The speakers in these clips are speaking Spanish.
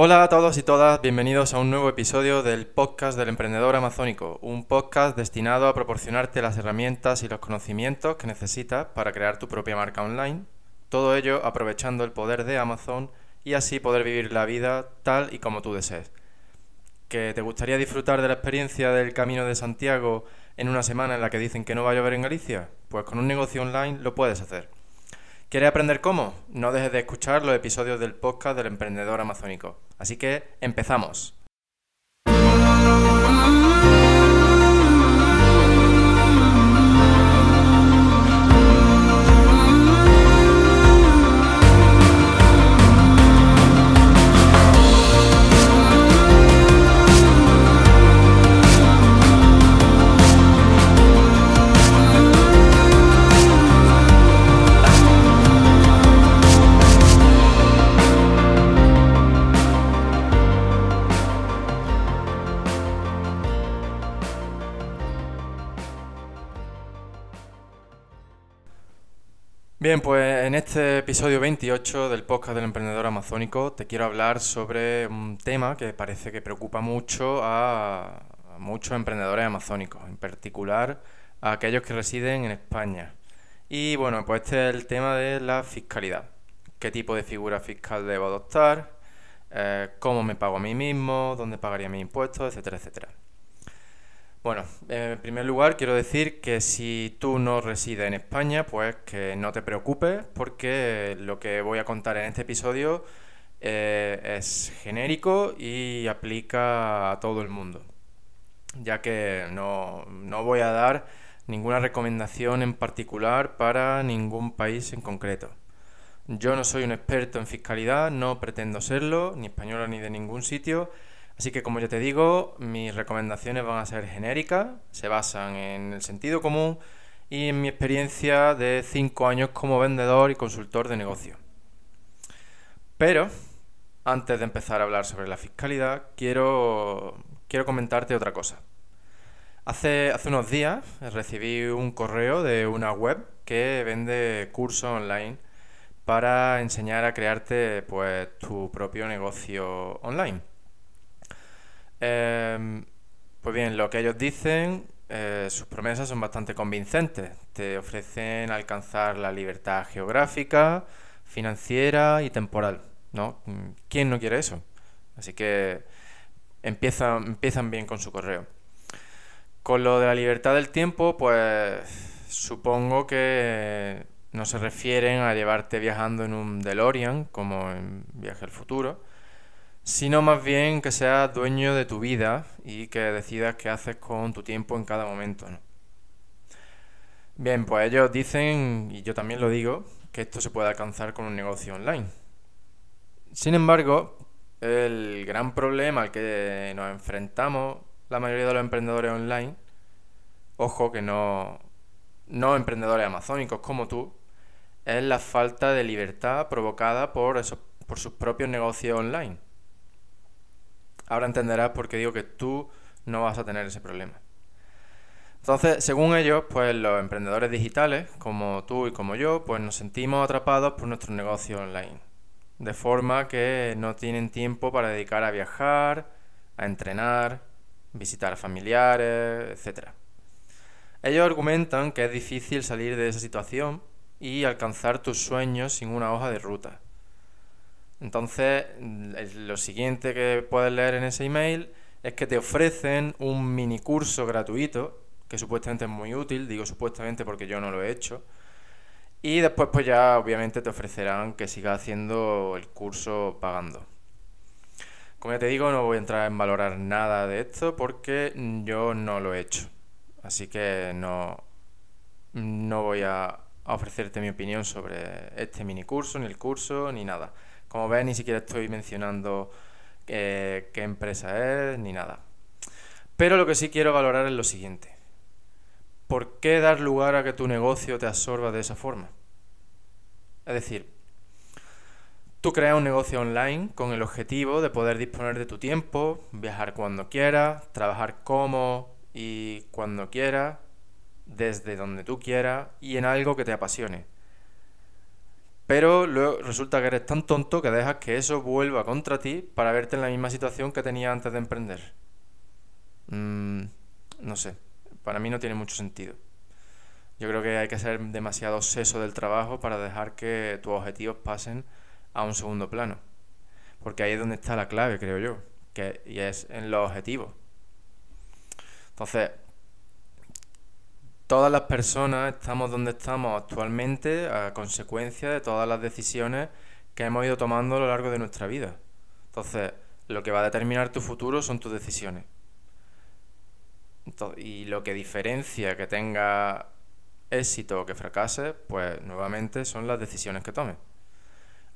Hola a todos y todas, bienvenidos a un nuevo episodio del podcast del emprendedor amazónico, un podcast destinado a proporcionarte las herramientas y los conocimientos que necesitas para crear tu propia marca online, todo ello aprovechando el poder de Amazon y así poder vivir la vida tal y como tú desees. ¿Que te gustaría disfrutar de la experiencia del Camino de Santiago en una semana en la que dicen que no va a llover en Galicia? Pues con un negocio online lo puedes hacer. ¿Quieres aprender cómo? No dejes de escuchar los episodios del podcast del emprendedor amazónico. Así que empezamos. Bien, pues en este episodio 28 del podcast del emprendedor amazónico te quiero hablar sobre un tema que parece que preocupa mucho a, muchos emprendedores amazónicos, en particular a aquellos que residen en España. Y bueno, pues este es el tema de la fiscalidad. ¿Qué tipo de figura fiscal debo adoptar? Eh, ¿Cómo me pago a mí mismo? ¿Dónde pagaría mis impuestos? Etcétera, etcétera. Bueno, en primer lugar quiero decir que si tú no resides en España, pues que no te preocupes porque lo que voy a contar en este episodio eh, es genérico y aplica a todo el mundo, ya que no, no voy a dar ninguna recomendación en particular para ningún país en concreto. Yo no soy un experto en fiscalidad, no pretendo serlo, ni española ni de ningún sitio, Así que como ya te digo, mis recomendaciones van a ser genéricas, se basan en el sentido común y en mi experiencia de 5 años como vendedor y consultor de negocio. Pero, antes de empezar a hablar sobre la fiscalidad, quiero, quiero comentarte otra cosa. Hace, hace unos días recibí un correo de una web que vende cursos online para enseñar a crearte pues, tu propio negocio online. Em, pues bien, lo que ellos dicen, eh, sus promesas son bastante convincentes. Te ofrecen alcanzar la libertad geográfica, financiera y temporal. ¿no? ¿Quién no quiere eso? Así que empiezan, empiezan bien con su correo. Con lo de la libertad del tiempo, pues supongo que no se refieren a llevarte viajando en un DeLorean, como en Viaje al Futuro, sino más bien que seas dueño de tu vida y que decidas qué haces con tu tiempo en cada momento. Bien, pues ellos dicen, y yo también lo digo, que esto se puede alcanzar con un negocio online. Sin embargo, el gran problema al que nos enfrentamos la mayoría de los emprendedores online, ojo que no, no emprendedores amazónicos como tú, es la falta de libertad provocada por, por sus propios negocios online. Ahora entenderás por qué digo que tú no vas a tener ese problema. Entonces, según ellos, pues los emprendedores digitales, como tú y como yo, pues nos sentimos atrapados por nuestro negocio online. De forma que no tienen tiempo para dedicar a viajar, a entrenar, visitar a familiares, etc. Ellos argumentan que es difícil salir de esa situación y alcanzar tus sueños sin una hoja de ruta. Entonces, lo siguiente que puedes leer en ese email es que te ofrecen un mini curso gratuito, que supuestamente es muy útil, digo supuestamente porque yo no lo he hecho. Y después pues ya obviamente te ofrecerán que sigas haciendo el curso pagando. Como ya te digo, no voy a entrar en valorar nada de esto porque yo no lo he hecho. Así que no, no voy a ofrecerte mi opinión sobre este mini curso, ni el curso, ni nada. Como ves, ni siquiera estoy mencionando eh, qué empresa es ni nada. Pero lo que sí quiero valorar es lo siguiente. ¿Por qué dar lugar a que tu negocio te absorba de esa forma? Es decir, tú creas un negocio online con el objetivo de poder disponer de tu tiempo, viajar cuando quieras, trabajar como y cuando quieras, desde donde tú quieras y en algo que te apasione. Pero luego resulta que eres tan tonto que dejas que eso vuelva contra ti para verte en la misma situación que tenías antes de emprender. Mm, no sé, para mí no tiene mucho sentido. Yo creo que hay que ser demasiado seso del trabajo para dejar que tus objetivos pasen a un segundo plano. Porque ahí es donde está la clave, creo yo, que, y es en los objetivos. Entonces, todas las personas estamos donde estamos actualmente a consecuencia de todas las decisiones que hemos ido tomando a lo largo de nuestra vida. Entonces, lo que va a determinar tu futuro son tus decisiones. y lo que diferencia que tenga éxito o que fracase, pues nuevamente son las decisiones que tomes.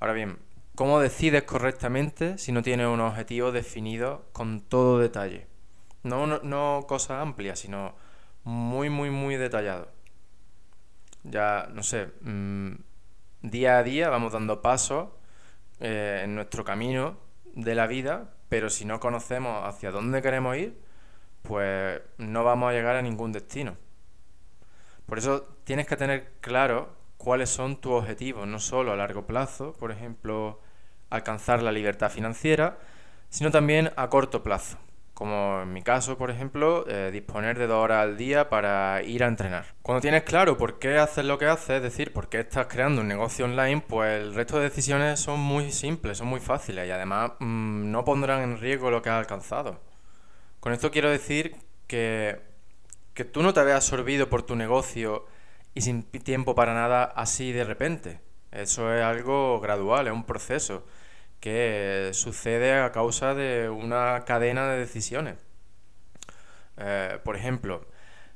Ahora bien, ¿cómo decides correctamente si no tienes un objetivo definido con todo detalle? No, no, cosas amplias, sino muy, muy, muy detallado. Ya, no sé, mm, día a día vamos dando pasos eh, en nuestro camino de la vida, pero si no conocemos hacia dónde queremos ir, pues no vamos a llegar a ningún destino. Por eso tienes que tener claro cuáles son tus objetivos, no solo a largo plazo, por ejemplo, alcanzar la libertad financiera, sino también a corto plazo, como en mi caso, por ejemplo, eh, disponer de dos horas al día para ir a entrenar. Cuando tienes claro por qué haces lo que haces, es decir, por qué estás creando un negocio online, pues el resto de decisiones son muy simples, son muy fáciles y además mm, no pondrán en riesgo lo que has alcanzado. Con esto quiero decir que que tú no te veas absorbido por tu negocio y sin tiempo para nada así de repente. Eso es algo gradual, es un proceso que sucede a causa de una cadena de decisiones. Eh, por ejemplo,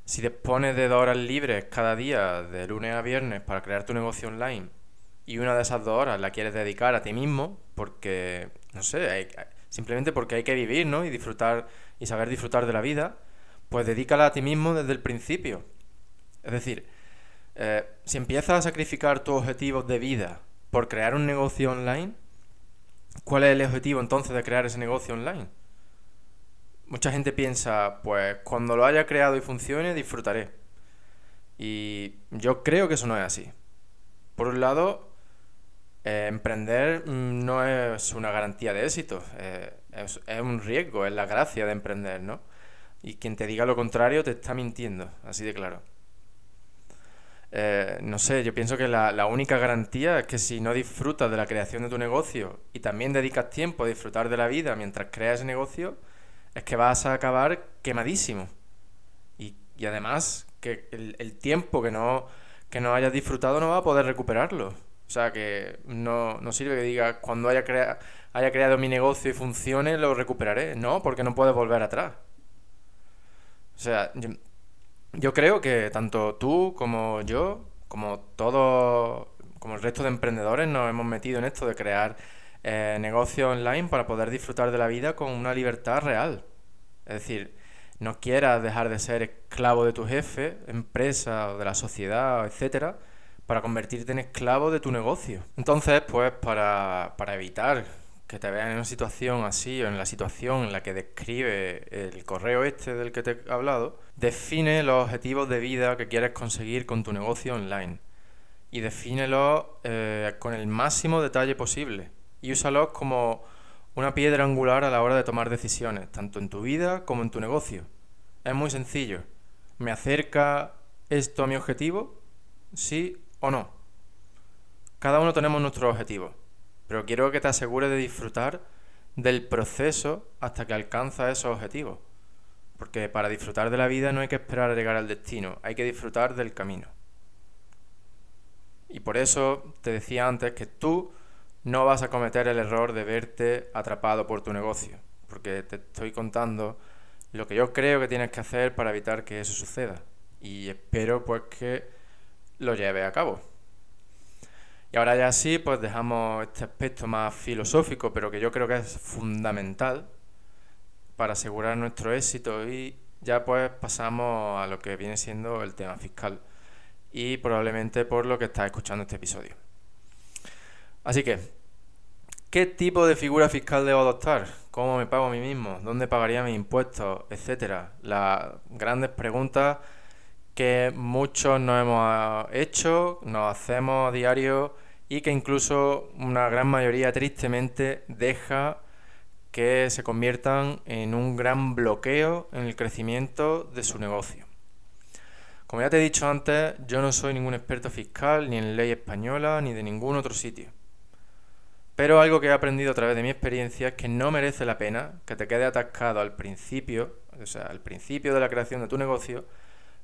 si dispones de dos horas libres cada día, de lunes a viernes, para crear tu negocio online, y una de esas dos horas la quieres dedicar a ti mismo, porque, no sé, simplemente porque hay que vivir, ¿no? Y disfrutar, y saber disfrutar de la vida, pues dedícala a ti mismo desde el principio. Es decir, eh, si empiezas a sacrificar tus objetivos de vida por crear un negocio online, ¿cuál es el objetivo entonces de crear ese negocio online? Mucha gente piensa, pues cuando lo haya creado y funcione, disfrutaré. Y yo creo que eso no es así. Por un lado, eh, emprender no es una garantía de éxito, eh, es, es un riesgo, es la gracia de emprender, ¿no? Y quien te diga lo contrario te está mintiendo, así de claro. Eh, no sé, yo pienso que la, única garantía es que si no disfrutas de la creación de tu negocio y también dedicas tiempo a disfrutar de la vida mientras creas ese negocio, es que vas a acabar quemadísimo. Y, además que el, tiempo que no, que no hayas disfrutado no vas a poder recuperarlo. O sea que no, sirve que digas cuando haya, haya creado mi negocio y funcione lo recuperaré. No, porque no puedes volver atrás. O sea, yo, creo que tanto tú como yo, como todo, como el resto de emprendedores, nos hemos metido en esto de crear eh, negocios online para poder disfrutar de la vida con una libertad real. Es decir, no quieras dejar de ser esclavo de tu jefe, empresa o de la sociedad, etcétera, para convertirte en esclavo de tu negocio. Entonces, pues para, para evitar que te vean en una situación así o en la situación en la que describe el correo este del que te he hablado, define los objetivos de vida que quieres conseguir con tu negocio online y defínelos eh, con el máximo detalle posible y úsalos como una piedra angular a la hora de tomar decisiones, tanto en tu vida como en tu negocio. Es muy sencillo. ¿Me acerca esto a mi objetivo? ¿Sí o no? Cada uno tenemos nuestros objetivos pero quiero que te asegures de disfrutar del proceso hasta que alcanzas esos objetivos. Porque para disfrutar de la vida no hay que esperar a llegar al destino, hay que disfrutar del camino. Y por eso te decía antes que tú no vas a cometer el error de verte atrapado por tu negocio, porque te estoy contando lo que yo creo que tienes que hacer para evitar que eso suceda. Y espero pues que lo lleves a cabo. Y ahora ya sí, pues dejamos este aspecto más filosófico, pero que yo creo que es fundamental para asegurar nuestro éxito y ya pues pasamos a lo que viene siendo el tema fiscal y probablemente por lo que estás escuchando este episodio. Así que, ¿qué tipo de figura fiscal debo adoptar? ¿Cómo me pago a mí mismo? ¿Dónde pagaría mis impuestos? Etcétera. Las grandes preguntas que muchos nos hemos hecho, nos hacemos a diario y que incluso una gran mayoría tristemente deja que se conviertan en un gran bloqueo en el crecimiento de su negocio. Como ya te he dicho antes, yo no soy ningún experto fiscal, ni en ley española, ni de ningún otro sitio. Pero algo que he aprendido a través de mi experiencia es que no merece la pena que te quede atascado al principio, o sea, al principio de la creación de tu negocio,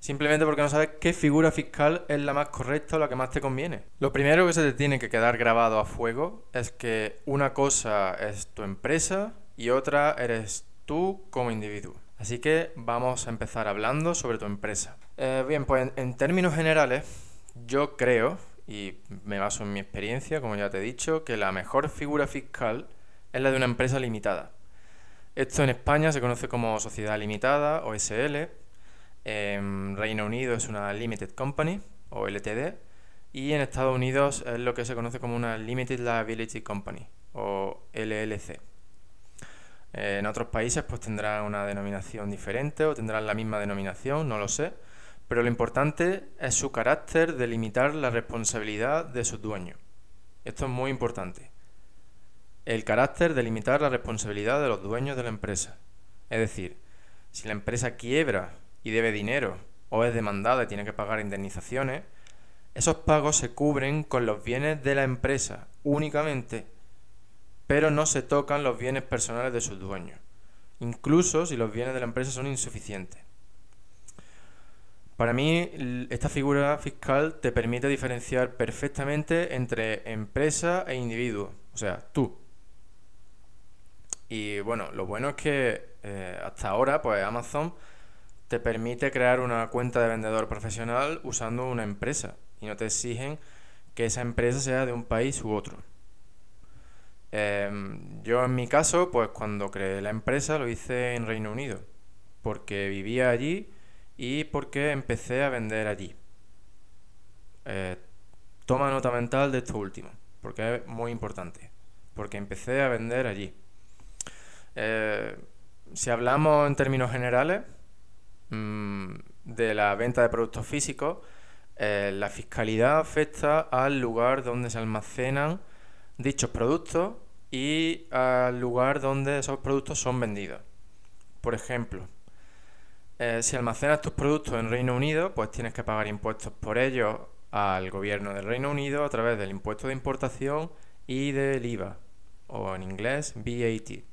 simplemente porque no sabes qué figura fiscal es la más correcta o la que más te conviene. Lo primero que se te tiene que quedar grabado a fuego es que una cosa es tu empresa y otra eres tú como individuo. Así que vamos a empezar hablando sobre tu empresa. Eh, bien, pues en, términos generales, yo creo, y me baso en mi experiencia, como ya te he dicho, que la mejor figura fiscal es la de una empresa limitada. Esto en España se conoce como sociedad limitada o SL. En Reino Unido es una Limited Company o LTD. Y en Estados Unidos es lo que se conoce como una Limited Liability Company o LLC. En otros países pues tendrán una denominación diferente o tendrán la misma denominación, no lo sé, pero lo importante es su carácter de limitar la responsabilidad de sus dueños. Esto es muy importante. El carácter de limitar la responsabilidad de los dueños de la empresa. Es decir, si la empresa quiebra y debe dinero o es demandada y tiene que pagar indemnizaciones, esos pagos se cubren con los bienes de la empresa únicamente pero no se tocan los bienes personales de sus dueños, incluso si los bienes de la empresa son insuficientes. Para mí, esta figura fiscal te permite diferenciar perfectamente entre empresa e individuo, o sea, tú. Y bueno, lo bueno es que eh, hasta ahora, pues Amazon te permite crear una cuenta de vendedor profesional usando una empresa y no te exigen que esa empresa sea de un país u otro. Em, yo en mi caso, pues cuando creé la empresa lo hice en Reino Unido, porque vivía allí y porque empecé a vender allí. Eh, toma nota mental de esto último, porque es muy importante, porque empecé a vender allí. Eh, si hablamos en términos generales mm, de la venta de productos físicos, eh, la fiscalidad afecta al lugar donde se almacenan dichos productos y al lugar donde esos productos son vendidos. Por ejemplo, eh, si almacenas tus productos en Reino Unido, pues tienes que pagar impuestos por ellos al gobierno del Reino Unido a través del impuesto de importación y del IVA, o en inglés VAT.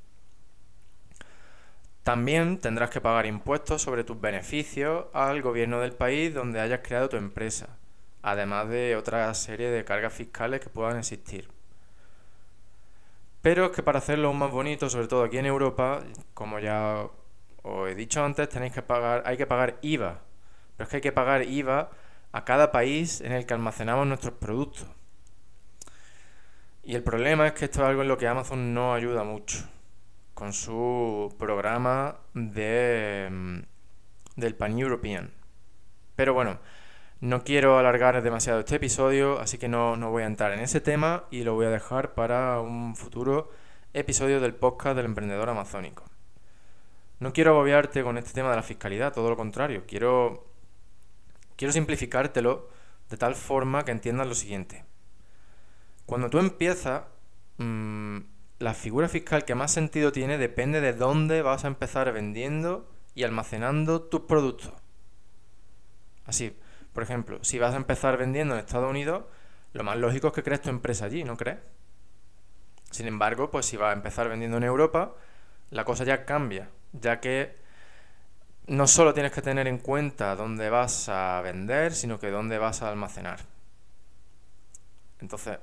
También tendrás que pagar impuestos sobre tus beneficios al gobierno del país donde hayas creado tu empresa, además de otra serie de cargas fiscales que puedan existir. Pero es que para hacerlo aún más bonito, sobre todo aquí en Europa, como ya os he dicho antes, tenéis que pagar, hay que pagar IVA. Pero es que hay que pagar IVA a cada país en el que almacenamos nuestros productos. Y el problema es que esto es algo en lo que Amazon no ayuda mucho con su programa de, mm, del Pan European. Pero bueno, no quiero alargar demasiado este episodio, así que no, voy a entrar en ese tema y lo voy a dejar para un futuro episodio del podcast del emprendedor amazónico. No quiero agobiarte con este tema de la fiscalidad, todo lo contrario, quiero, quiero simplificártelo de tal forma que entiendas lo siguiente. Cuando tú empiezas, mm, la figura fiscal que más sentido tiene depende de dónde vas a empezar vendiendo y almacenando tus productos. Así, por ejemplo, si vas a empezar vendiendo en Estados Unidos, lo más lógico es que crees tu empresa allí, ¿no crees? Sin embargo, pues si vas a empezar vendiendo en Europa, la cosa ya cambia, ya que no solo tienes que tener en cuenta dónde vas a vender, sino que dónde vas a almacenar. Entonces,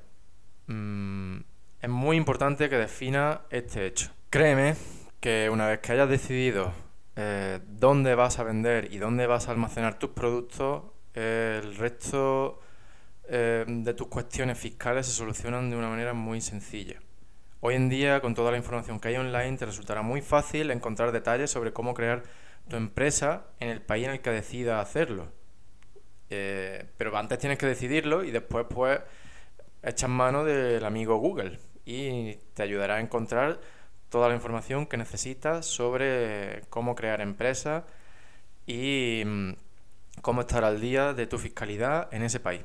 mm, es muy importante que defina este hecho. Créeme que una vez que hayas decidido eh, dónde vas a vender y dónde vas a almacenar tus productos, el resto eh, de tus cuestiones fiscales se solucionan de una manera muy sencilla. Hoy en día, con toda la información que hay online, te resultará muy fácil encontrar detalles sobre cómo crear tu empresa en el país en el que decidas hacerlo. Eh, pero antes tienes que decidirlo y después pues echas mano del amigo Google y te ayudará a encontrar toda la información que necesitas sobre cómo crear empresas y mm, cómo estar al día de tu fiscalidad en ese país.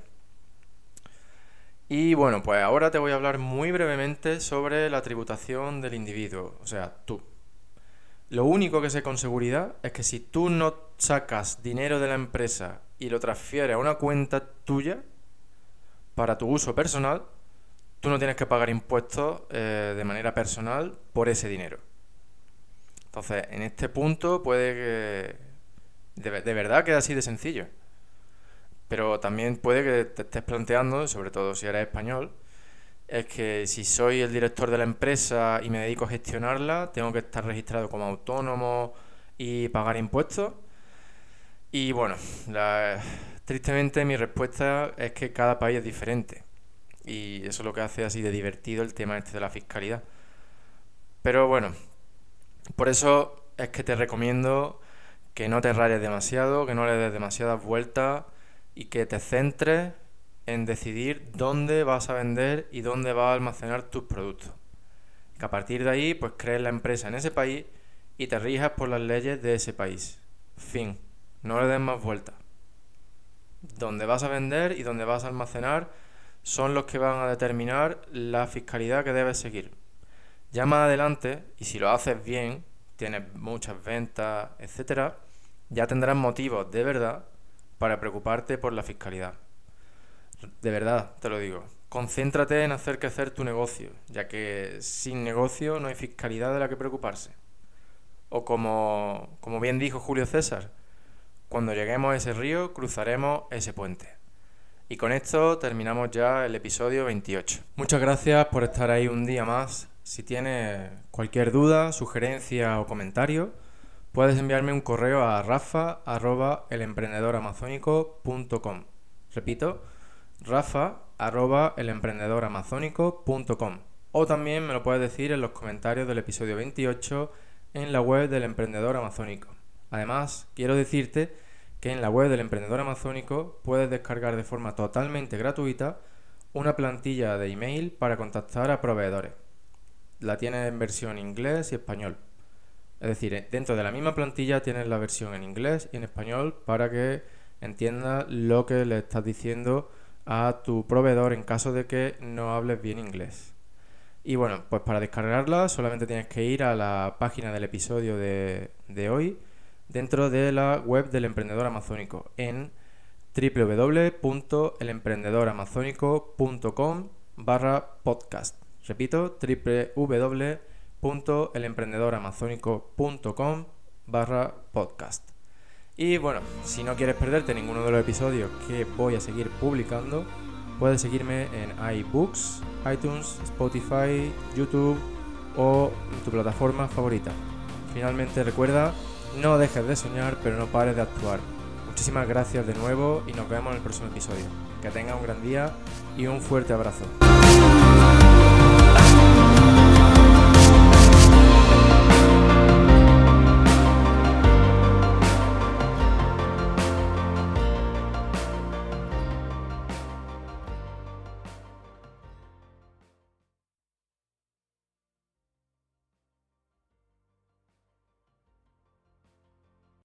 Y bueno, pues ahora te voy a hablar muy brevemente sobre la tributación del individuo, o sea, tú. Lo único que sé con seguridad es que si tú no sacas dinero de la empresa y lo transfieres a una cuenta tuya para tu uso personal, tú no tienes que pagar impuestos eh, de manera personal por ese dinero. Entonces, en este punto puede que de, de verdad quede así de sencillo. Pero también puede que te estés planteando, sobre todo si eres español, es que si soy el director de la empresa y me dedico a gestionarla, tengo que estar registrado como autónomo y pagar impuestos. Y bueno, tristemente mi respuesta es que cada país es diferente. Y eso es lo que hace así de divertido el tema este de la fiscalidad. Pero bueno, por eso es que te recomiendo que no te rayes demasiado, que no le des demasiadas vueltas y que te centres en decidir dónde vas a vender y dónde vas a almacenar tus productos. Que a partir de ahí, pues crees la empresa en ese país y te rijas por las leyes de ese país. Fin. No le des más vueltas. Dónde vas a vender y dónde vas a almacenar son los que van a determinar la fiscalidad que debes seguir. Ya más adelante, y si lo haces bien, tienes muchas ventas, etcétera, ya tendrás motivos de verdad para preocuparte por la fiscalidad. De verdad, te lo digo. Concéntrate en hacer crecer tu negocio, ya que sin negocio no hay fiscalidad de la que preocuparse. O como, como bien dijo Julio César, cuando lleguemos a ese río cruzaremos ese puente. Y con esto terminamos ya el episodio 28. Muchas gracias por estar ahí un día más. Si tienes cualquier duda, sugerencia o comentario, puedes enviarme un correo a rafa arroba elemprendedoramazónico.com. Repito, rafa. O también me lo puedes decir en los comentarios del episodio 28 en la web del Emprendedor Amazónico. Además, quiero decirte que en la web del Emprendedor Amazónico puedes descargar de forma totalmente gratuita una plantilla de email para contactar a proveedores. La tienes en versión inglés y español. Es decir, dentro de la misma plantilla tienes la versión en inglés y en español para que entiendas lo que le estás diciendo a tu proveedor en caso de que no hables bien inglés. Y bueno, pues para descargarla solamente tienes que ir a la página del episodio de, de hoy dentro de la web del emprendedor amazónico en www.elemprendedoramazónico.com barra podcast. Repito, www www.elemprendedoramazónico.com barra podcast. Y bueno, si no quieres perderte ninguno de los episodios que voy a seguir publicando, puedes seguirme en iBooks, iTunes, Spotify, YouTube o tu plataforma favorita. Finalmente recuerda, no dejes de soñar, pero no pares de actuar. Muchísimas gracias de nuevo y nos vemos en el próximo episodio. Que tenga un gran día y un fuerte abrazo.